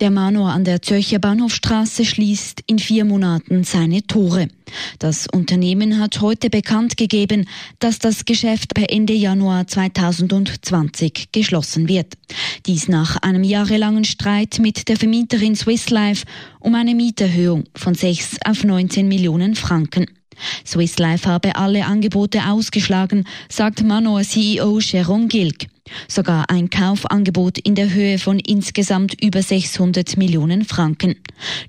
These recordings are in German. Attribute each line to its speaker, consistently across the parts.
Speaker 1: Der Manor an der Zürcher Bahnhofstraße schließt in vier Monaten seine Tore. Das Unternehmen hat heute bekannt gegeben, dass das Geschäft per Ende Januar 2020 geschlossen wird. Dies nach einem jahrelangen Streit mit der Vermieterin Swiss Life um eine Mieterhöhung von 6 auf 19 Millionen Franken. Swiss Life habe alle Angebote ausgeschlagen, sagt Manor CEO Sharon Gilg. Sogar ein Kaufangebot in der Höhe von insgesamt über 600 Millionen Franken.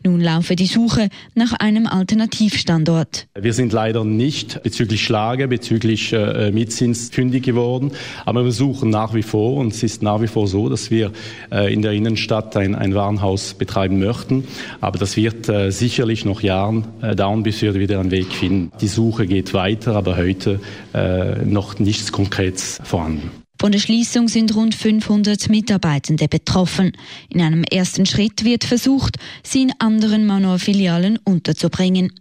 Speaker 1: Nun laufe die Suche nach einem Alternativstandort.
Speaker 2: Wir sind leider nicht bezüglich Schlage, bezüglich äh, Mietzins fündig geworden, aber wir suchen nach wie vor und es ist nach wie vor so, dass wir äh, in der Innenstadt ein, ein Warenhaus betreiben möchten, aber das wird äh, sicherlich noch Jahren äh, dauern, bis wir wieder einen Weg finden. Die Suche geht weiter, aber heute äh, noch nichts Konkretes vorhanden.
Speaker 1: Von der Schließung sind rund 500 Mitarbeitende betroffen. In einem ersten Schritt wird versucht, sie in anderen Manor-Filialen unterzubringen.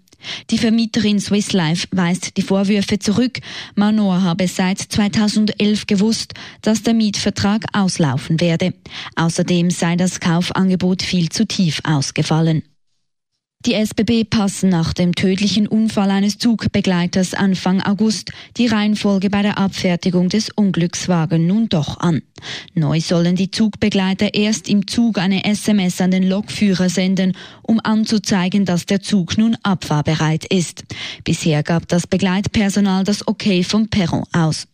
Speaker 1: Die Vermieterin Swiss Life weist die Vorwürfe zurück. Manor habe seit 2011 gewusst, dass der Mietvertrag auslaufen werde. Außerdem sei das Kaufangebot viel zu tief ausgefallen. Die SBB passen nach dem tödlichen Unfall eines Zugbegleiters Anfang August die Reihenfolge bei der Abfertigung des Unglückswagen nun doch an. Neu sollen die Zugbegleiter erst im Zug eine SMS an den Lokführer senden, um anzuzeigen, dass der Zug nun abfahrbereit ist. Bisher gab das Begleitpersonal das Okay vom Perron aus.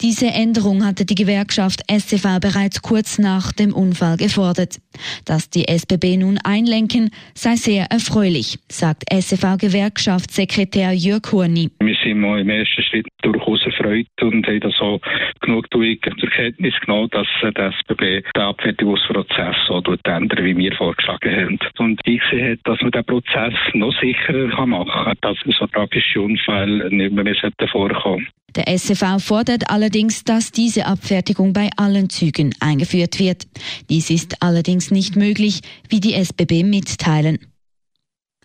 Speaker 1: Diese Änderung hatte die Gewerkschaft SCV bereits kurz nach dem Unfall gefordert. Dass die SBB nun einlenken, sei sehr erfreulich, sagt SCV-Gewerkschaftssekretär Jörg Horni.
Speaker 3: Wir sind mal im ersten Schritt durchaus erfreut und haben das auch genugtuig zur Kenntnis genommen, dass der SBB den Abfertigungsprozess so ändern, wie wir vorgeschlagen haben. Und ich sehe, dass man den Prozess noch sicherer machen kann, dass so tragische Unfälle nicht mehr vorkommen
Speaker 1: der SCV fordert allerdings, dass diese Abfertigung bei allen Zügen eingeführt wird. Dies ist allerdings nicht möglich, wie die SBB mitteilen.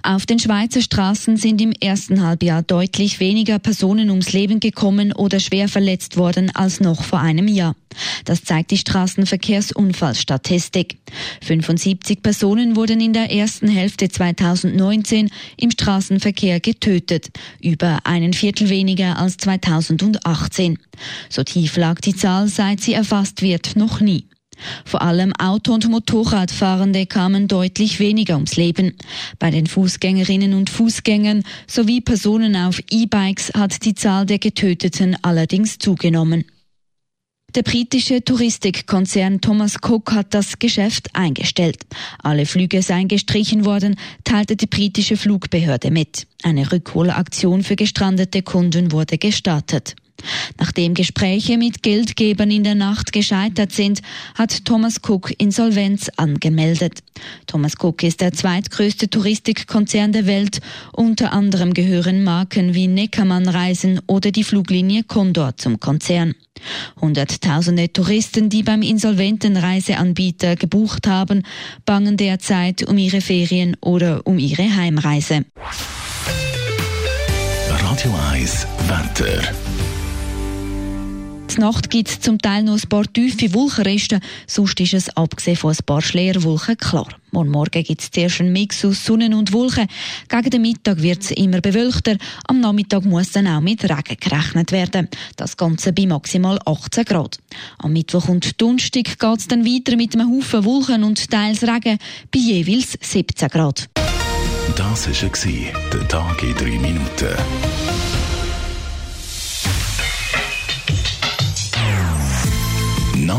Speaker 1: Auf den Schweizer Straßen sind im ersten Halbjahr deutlich weniger Personen ums Leben gekommen oder schwer verletzt worden als noch vor einem Jahr. Das zeigt die Straßenverkehrsunfallstatistik. 75 Personen wurden in der ersten Hälfte 2019 im Straßenverkehr getötet, über einen Viertel weniger als 2018. So tief lag die Zahl, seit sie erfasst wird, noch nie. Vor allem Auto- und Motorradfahrende kamen deutlich weniger ums Leben. Bei den Fußgängerinnen und Fußgängern sowie Personen auf E-Bikes hat die Zahl der Getöteten allerdings zugenommen. Der britische Touristikkonzern Thomas Cook hat das Geschäft eingestellt. Alle Flüge seien gestrichen worden, teilte die britische Flugbehörde mit. Eine Rückholaktion für gestrandete Kunden wurde gestartet. Nachdem Gespräche mit Geldgebern in der Nacht gescheitert sind, hat Thomas Cook Insolvenz angemeldet. Thomas Cook ist der zweitgrößte Touristikkonzern der Welt. Unter anderem gehören Marken wie Neckermann Reisen oder die Fluglinie Condor zum Konzern. Hunderttausende Touristen, die beim insolventen Reiseanbieter gebucht haben, bangen derzeit um ihre Ferien oder um ihre Heimreise.
Speaker 4: Radio 1 Wetter
Speaker 1: die Nacht gibt es zum Teil noch ein paar tiefe Wolkenreste, sonst ist es abgesehen von ein paar Schleierwolken klar. Morgen Morgen gibt es zuerst einen Mix aus Sonne und Wolken. Gegen den Mittag wird es immer bewölkter. Am Nachmittag muss dann auch mit Regen gerechnet werden. Das Ganze bei maximal 18 Grad. Am Mittwoch und Donnerstag geht es dann weiter mit einem Haufen Wolken und teils Regen bei jeweils 17 Grad.
Speaker 4: Das war der Tag in drei Minuten.